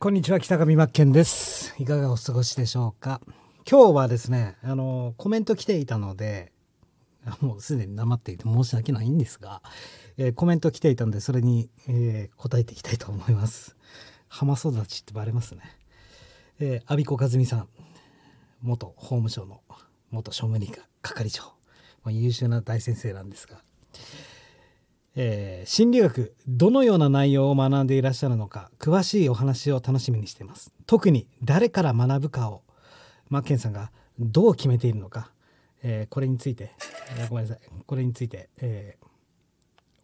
こんにちは、北上真剣です。いかがお過ごしでしょうか？今日はですね、あの、コメント来ていたので、もうすでに黙っていて申し訳ないんですが、えーコメント来ていたので、それに、えー答えていきたいと思います。浜育ちってバレますね。えー、阿比子和美さん、元法務省の元庶務理課係長、まあ、優秀な大先生なんですが、えー心理学どのような内容を学んでいらっしゃるのか詳しいお話を楽しみにしています。特に誰から学ぶかをマッケンさんがどう決めているのか、えーこれについて、えーごめんなさい。これについて、えー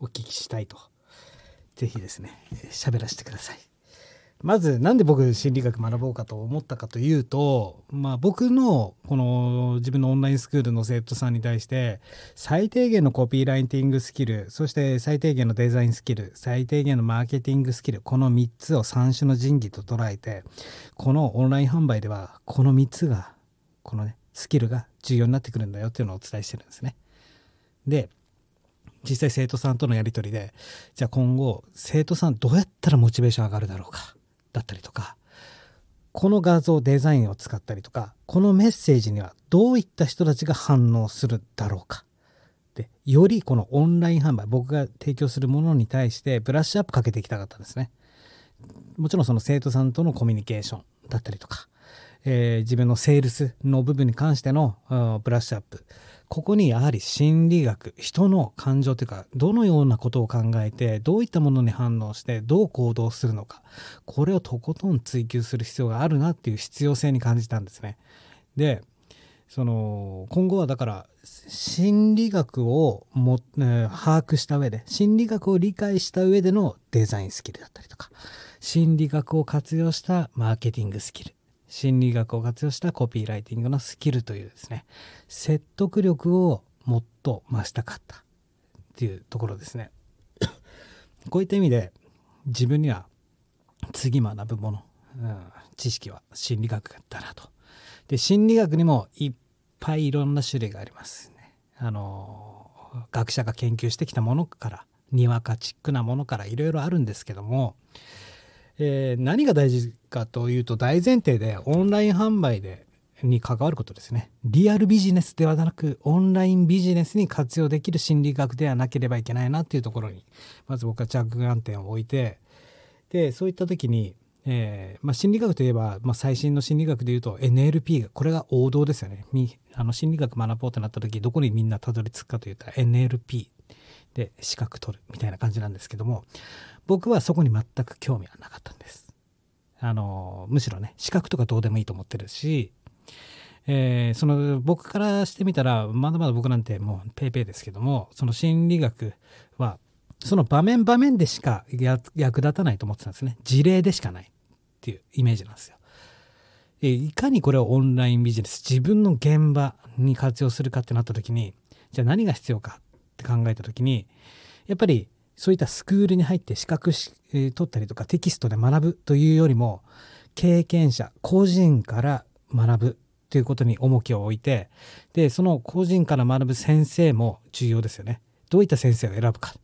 お聞きしたいと。是非ですね喋、らせてください。まずなんで僕心理学学ぼうかと思ったかというと、まあ、僕のこの自分のオンラインスクールの生徒さんに対して最低限のコピーライティングスキルそして最低限のデザインスキル最低限のマーケティングスキルこの3つを三種の神器と捉えてこのオンライン販売ではこの3つがこのねスキルが重要になってくるんだよっていうのをお伝えしてるんですね。で実際生徒さんとのやり取りでじゃあ今後生徒さんどうやったらモチベーション上がるだろうかだったりとかこの画像デザインを使ったりとかこのメッセージにはどういった人たちが反応するだろうか。でよりこのオンライン販売僕が提供するものに対してブラッシュアップかけていきたかったんですね。もちろんその生徒さんとのコミュニケーションだったりとか、えー自分のセールスの部分に関してのブラッシュアップ。ここにやはり心理学人の感情というかどのようなことを考えてどういったものに反応してどう行動するのか。これをとことん追求する必要があるなっていう必要性に感じたんですね。でその今後はだから心理学をも、え把握した上で心理学を理解した上でのデザインスキルだったりとか心理学を活用したマーケティングスキル。心理学を活用したコピーライティングのスキルというですね説得力をもっと増したかったっていうところですね。こういった意味で自分には次学ぶもの、うん、知識は心理学だなと。で心理学にもいっぱいいろんな種類がありますね。あの学者が研究してきたものからにわかチックなものからいろいろあるんですけどもえー何が大事かというと大前提でオンライン販売でに関わることですね。リアルビジネスではなくオンラインビジネスに活用できる心理学ではなければいけないなっていうところにまず僕は着眼点を置いてでそういった時に、えーまあ、心理学といえば、まあ、最新の心理学でいうと NLP がこれが王道ですよね。あの心理学学ぼうとなった時どこにみんなたどり着くかというと NLP で資格取るみたいな感じなんですけども僕はそこに全く興味はなかったんです。あのむしろね資格とかどうでもいいと思ってるし、えーその僕からしてみたらまだまだ僕なんてもうペイペイですけどもその心理学はその場面場面でしか役立たないと思ってたんですね事例でしかないっていうイメージなんですよ。でいかにこれをオンラインビジネス自分の現場に活用するかってなった時にじゃあ何が必要かって考えた時にやっぱりそういったスクールに入って資格し、えー取ったりとかテキストで学ぶというよりも経験者個人から学ぶということに重きを置いてでその個人から学ぶ先生も重要ですよね。どういった先生を選ぶか。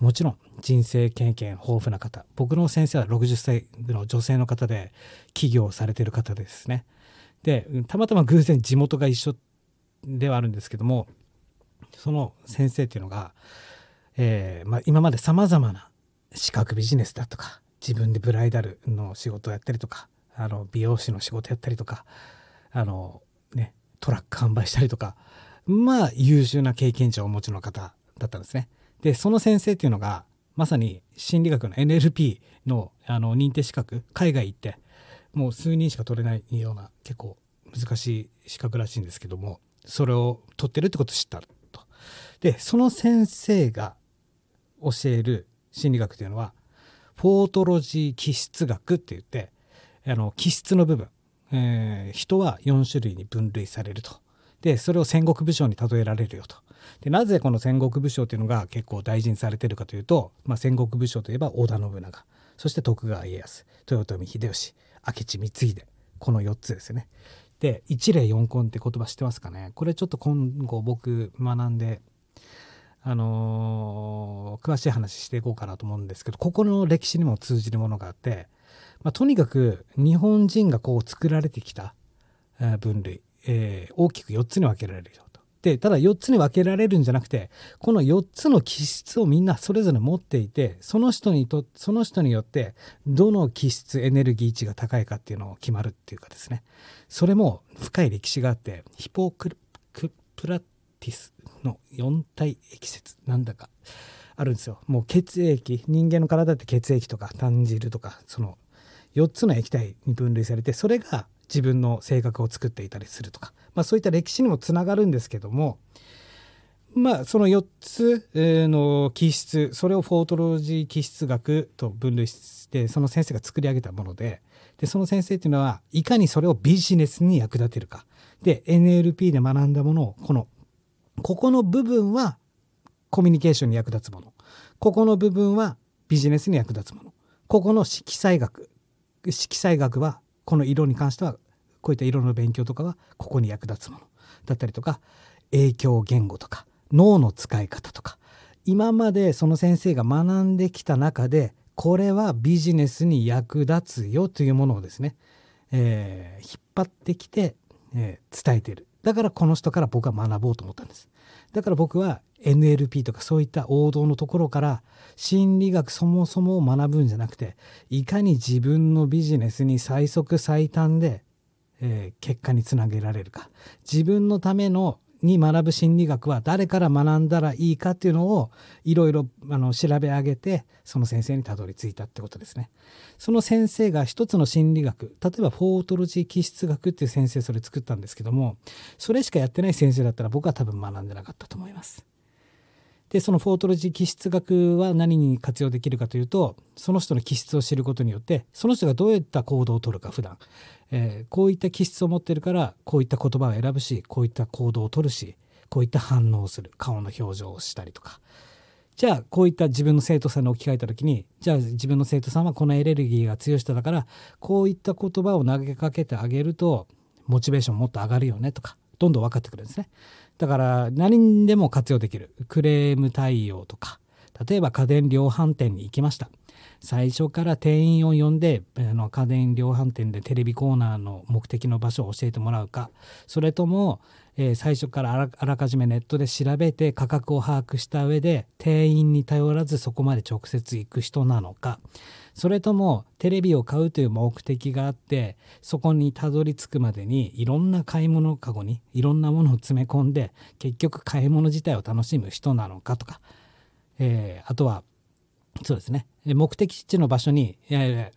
もちろん人生経験豊富な方。僕の先生は60歳の女性の方で起業されてる方ですね。でたまたま偶然地元が一緒ではあるんですけどもその先生っていうのが、えーまあ、今までさまざまな資格ビジネスだとか自分でブライダルの仕事をやったりとかあの美容師の仕事やったりとかあの、ね、トラック販売したりとかまあ優秀な経験値をお持ちの方だったんですね。でその先生っていうのがまさに心理学の NLP のあの認定資格海外行ってもう数人しか取れないような結構難しい資格らしいんですけどもそれを取ってるってことを知ったと。でその先生が教える心理学というのはフォートロジー気質学って言ってあの気質の部分、えー人は4種類に分類されると。でそれを戦国武将に例えられるよと。でなぜこの戦国武将というのが結構大事にされてるかというと、まあ、戦国武将といえば織田信長そして徳川家康豊臣秀吉明智光秀この4つですよね。で一例四根って言葉知ってますかね？これちょっと今後僕学んであのー詳しい話していこうかなと思うんですけどここの歴史にも通じるものがあってまあ、とにかく日本人がこう作られてきた分類、えー、大きく4つに分けられるよと。で、ただ4つに分けられるんじゃなくて、この4つの気質をみんなそれぞれ持っていて、その人にと、その人によって、どの気質、エネルギー値が高いかっていうのを決まるっていうかですね。それも深い歴史があって、ヒポクプラティスの四体液説、なんだか。あるんですよ。もう血液、人間の体って血液とか炭汁とか、その4つの液体に分類されて、それが自分の性格を作っていたりするとか、まあ、そういった歴史にもつながるんですけども、まあ、その4つの気質それをフォートロジー気質学と分類してその先生が作り上げたものででその先生っていうのはいかにそれをビジネスに役立てるかで NLP で学んだものをこのここの部分はコミュニケーションに役立つもの。ここの部分はビジネスに役立つもの。ここの色彩学。色彩学はこの色に関してはこういった色の勉強とかはここに役立つもの。だったりとか影響言語とか脳の使い方とか。今までその先生が学んできた中でこれはビジネスに役立つよというものをですね、えー、引っ張ってきて、えー、伝えている。だからこの人から僕は学ぼうと思ったんです。だから僕は NLP とかそういった王道のところから心理学そもそもを学ぶんじゃなくていかに自分のビジネスに最速最短で、えー、結果につなげられるか。自分のためのに学ぶ心理学は誰から学んだらいいかっていうのをいろいろ調べ上げてその先生にたどり着いたってことですね。その先生が一つの心理学例えばフォートロジー気質学っていう先生それ作ったんですけどもそれしかやってない先生だったら僕は多分学んでなかったと思います。でそのフォートロジー気質学は何に活用できるかというとその人の気質を知ることによってその人がどういった行動をとるか普段、えー、こういった気質を持ってるからこういった言葉を選ぶしこういった行動をとるしこういった反応をする。顔の表情をしたりとか。じゃあこういった自分の生徒さんに置き換えた時にじゃあ自分の生徒さんはこのエネルギーが強い人だからこういった言葉を投げかけてあげるとモチベーションもっと上がるよねとかどんどん分かってくるんですね。だから何でも活用できる。クレーム対応とか、例えば家電量販店に行きました。最初から店員を呼んであの家電量販店でテレビコーナーの目的の場所を教えてもらうかそれとも、えー、最初からあらかじめネットで調べて価格を把握した上で店員に頼らずそこまで直接行く人なのかそれともテレビを買うという目的があってそこにたどり着くまでにいろんな買い物かごにいろんなものを詰め込んで結局買い物自体を楽しむ人なのかとか、えー、あとはそうですね目的地の場所に「いやいや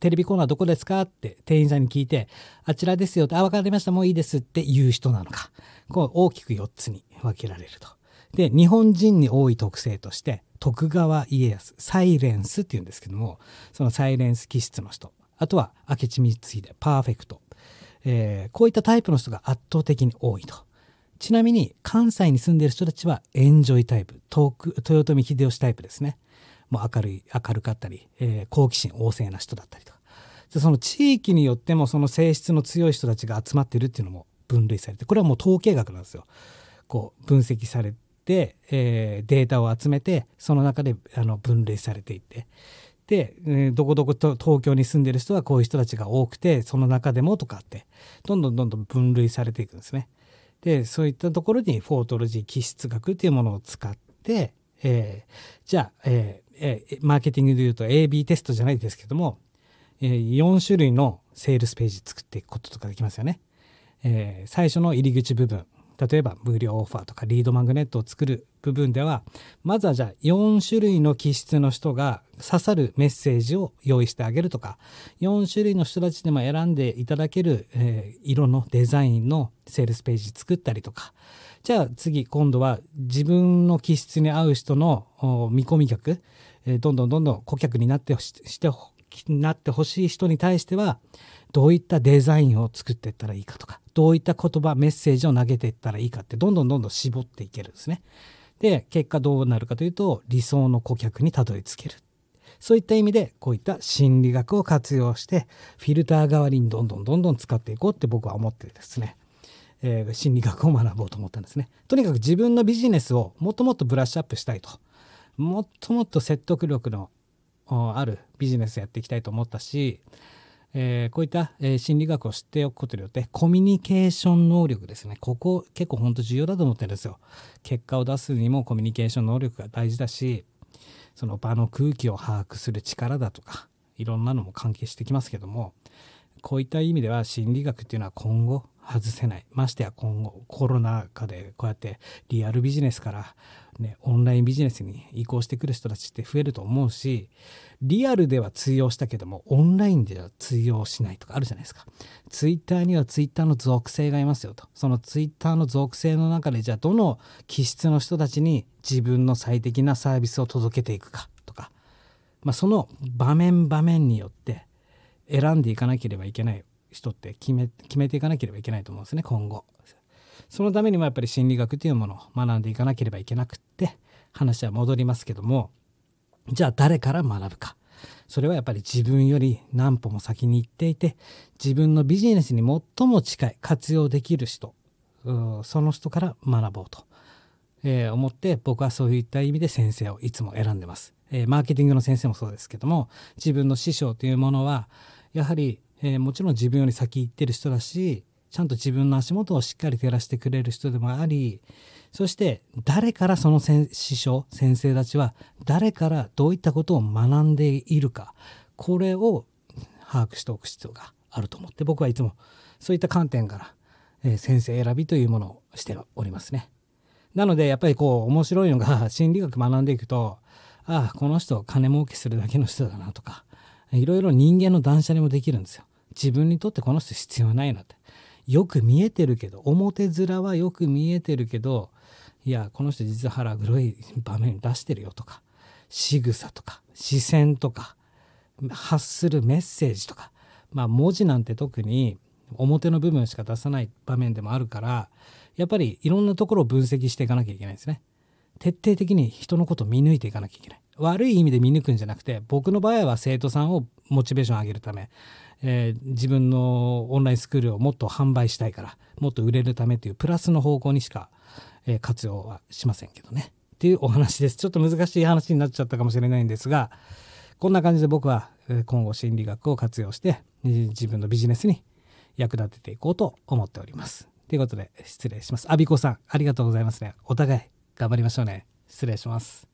テレビコーナーどこですか?」って店員さんに聞いて「あちらですよ」って「あ分かりましたもういいです」って言う人なのかこう大きく4つに分けられると。で日本人に多い特性として徳川家康サイレンスっていうんですけどもそのサイレンス気質の人あとは明智光秀パーフェクト、えー、こういったタイプの人が圧倒的に多いと。ちなみに関西に住んでいる人たちはエンジョイタイプ豊臣秀吉タイプですね。もう明るい明るかったり、えー、好奇心旺盛な人だったりと。かでその地域によってもその性質の強い人たちが集まってるっていうのも分類されてこれはもう統計学なんですよ。こう分析されで、えー、データを集めてその中であの分類されていってで、えー、どこどこと東京に住んでる人はこういう人たちが多くてその中でもとかってどんどんどんどん分類されていくんですね。でそういったところにフォートロジー気質学っていうものを使って、えー、じゃあ、えー、マーケティングでいうと AB テストじゃないですけども、えー、4種類のセールスページ作っていくこととかできますよね。えー、最初の入り口部分例えば無料オファーとかリードマグネットを作る部分ではまずはじゃあ4種類の気質の人が刺さるメッセージを用意してあげるとか4種類の人たちでも選んでいただける、えー、色のデザインのセールスページ作ったりとか。じゃあ次今度は自分の気質に合う人の見込み客、えー、どんどんどんどん顧客になってしてになってほしい人に対してはどういったデザインを作っていったらいいかとかどういった言葉メッセージを投げていったらいいかってどんどんどんどん絞っていけるんですね。で結果どうなるかというと理想の顧客にたどり着ける。そういった意味でこういった心理学を活用してフィルター代わりにどんどんどんどん使っていこうって僕は思ってですね、えー、心理学を学ぼうと思ったんですね。とにかく自分のビジネスをもっともっとブラッシュアップしたいと。もっともっと説得力のあるビジネスやっていきたいと思ったし、えー、こういった、えー、心理学を知っておくことによってコミュニケーション能力ですね。ここ結構本当重要だと思ってるんですよ。結果を出すにもコミュニケーション能力が大事だしその場の空気を把握する力だとかいろんなのも関係してきますけどもこういった意味では心理学っていうのは今後外せない。ましてや今後コロナ禍でこうやってリアルビジネスから、ね、オンラインビジネスに移行してくる人たちって増えると思うしリアルでは通用したけどもオンラインでは通用しないとかあるじゃないですか。ツイッターにはツイッターの属性がいますよと。そのツイッターの属性の中でじゃあどの気質の人たちに自分の最適なサービスを届けていくかとか、まあ、その場面場面によって選んでいかなければいけない人って決め決めていかなければいけないと思うんですね今後。そのためにもやっぱり心理学というものを学んでいかなければいけなくって話は戻りますけどもじゃあ誰から学ぶか。それはやっぱり自分より何歩も先に行っていて自分のビジネスに最も近い活用できる人その人から学ぼうと、えー、思って僕はそういった意味で先生をいつも選んでます、えー、マーケティングの先生もそうですけども自分の師匠というものはやはり、えー、もちろん自分より先行ってる人だしちゃんと自分の足元をしっかり照らしてくれる人でもありそして誰からその師匠先生たちは誰からどういったことを学んでいるかこれを把握しておく必要があると思って僕はいつもそういった観点から、えー、先生選びというものをしておりますね。なのでやっぱりこう面白いのが 心理学学んでいくとああこの人金儲けするだけの人だなとかいろいろ人間の断捨離もできるんですよ。自分にとってこの人必要ないなって。よく見えてるけど、表面はよく見えてるけど、いや、この人実は腹黒い場面出してるよとか、仕草とか、視線とか、発するメッセージとか、まあ文字なんて特に表の部分しか出さない場面でもあるから、やっぱりいろんなところを分析していかなきゃいけないですね。徹底的に人のこと見抜いていかなきゃいけない。悪い意味で見抜くんじゃなくて僕の場合は生徒さんをモチベーション上げるため、えー、自分のオンラインスクールをもっと販売したいからもっと売れるためというプラスの方向にしか、えー、活用はしませんけどねっていうお話ですちょっと難しい話になっちゃったかもしれないんですがこんな感じで僕は今後心理学を活用して自分のビジネスに役立てていこうと思っております。ということで失礼します。アビコさんありがとうございますね。お互い頑張りましょうね。失礼します。